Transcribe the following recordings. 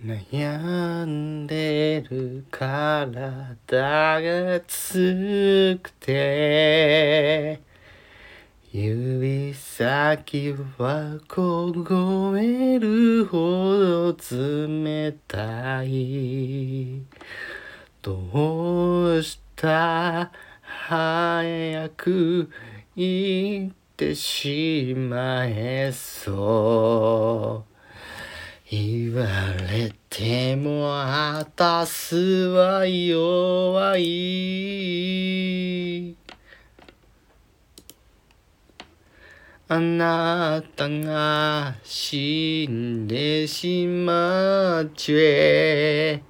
悩んでる体がつくて指先は凍えるほど冷たい。どうした早く行ってしまえそう。言われてもあたすは弱い。あなたが死んでしまっちえ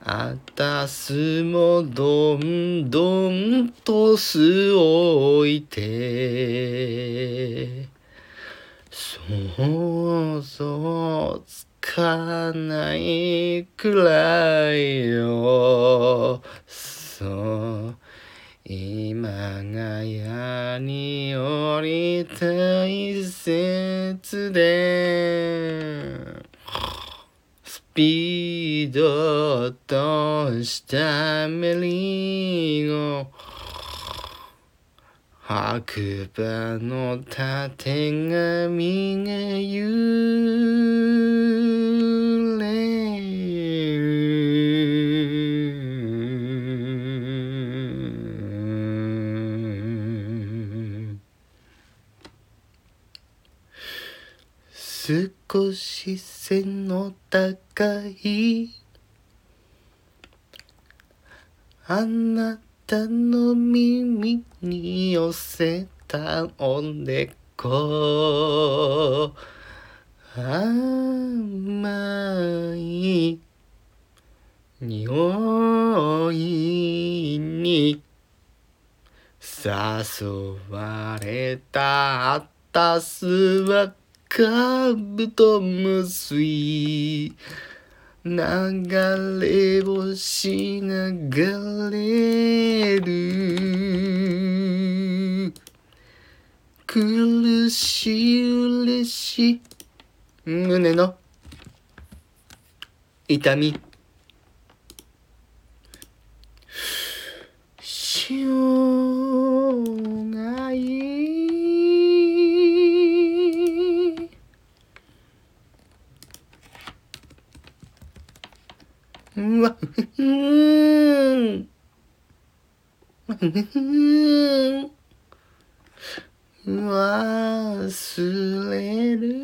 あたすもどんどんとすおいて想像つかないくらいよそう今がやに降り大切で。スピードとしたメリーゴ。白馬のたてがみが揺れる少し背の高いあなたたの耳に寄せたおでこ。甘い匂いに誘われた。あたすはカブトムシ流れ星流れる。苦しい嬉しい胸の痛み。しょうがいい。うわ、ふーん。ふーん。忘れる。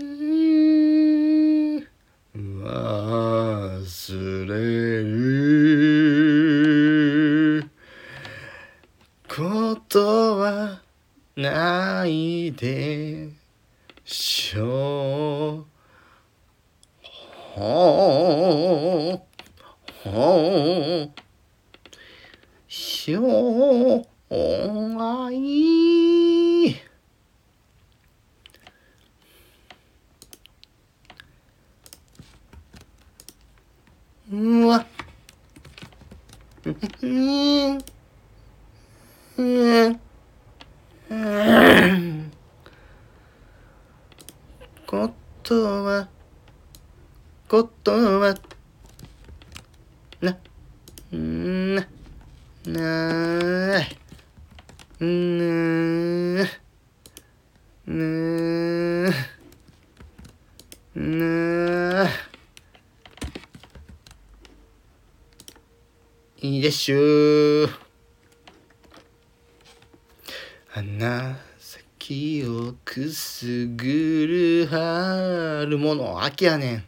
忘れる。ことはないでしょう。ほう。ほう。しょうがいい。うわ。うん。うん。うん。ことは、ことは、な、な、ない、な、な、な、いいでしょう。花咲をくすぐる春もの秋やねん。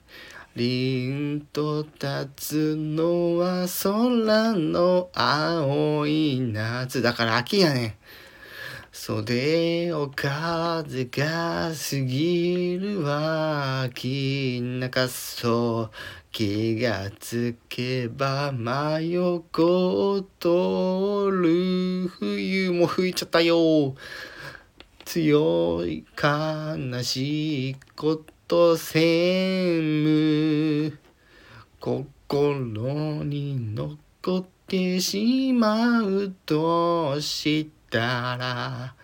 凛と立つのは空の青い夏だから秋やね。ん。袖を風が過ぎるは秋中そう。気がつけば真横を通る冬。も吹いちゃったよ。強い悲しいこと。せむ心に残ってしまうとしたら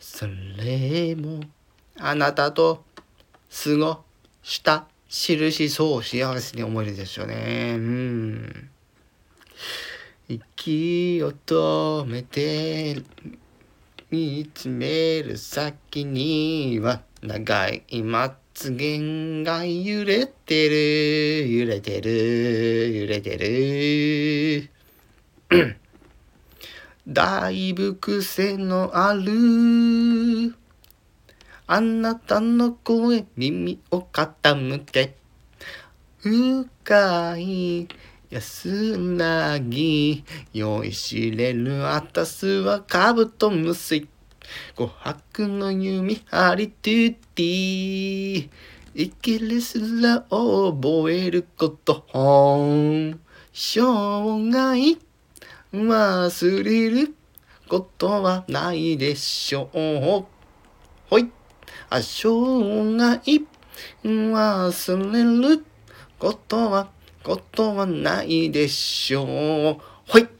それもあなたと過ごした印そう幸せに思えるでしょうね。うん。息を止めて見つめる先には長いまつげが揺れてる。揺れてる。揺れてる。だいぶ癖のある。あなたの声耳を傾け。深い安らぎ。酔いしれる。あたすはカブトムシ琥珀の弓ハリトゥティ生きるすら覚えること本。生涯忘れることはないでしょう。ほい。あ生涯忘れることはことはないでしょう。ほい。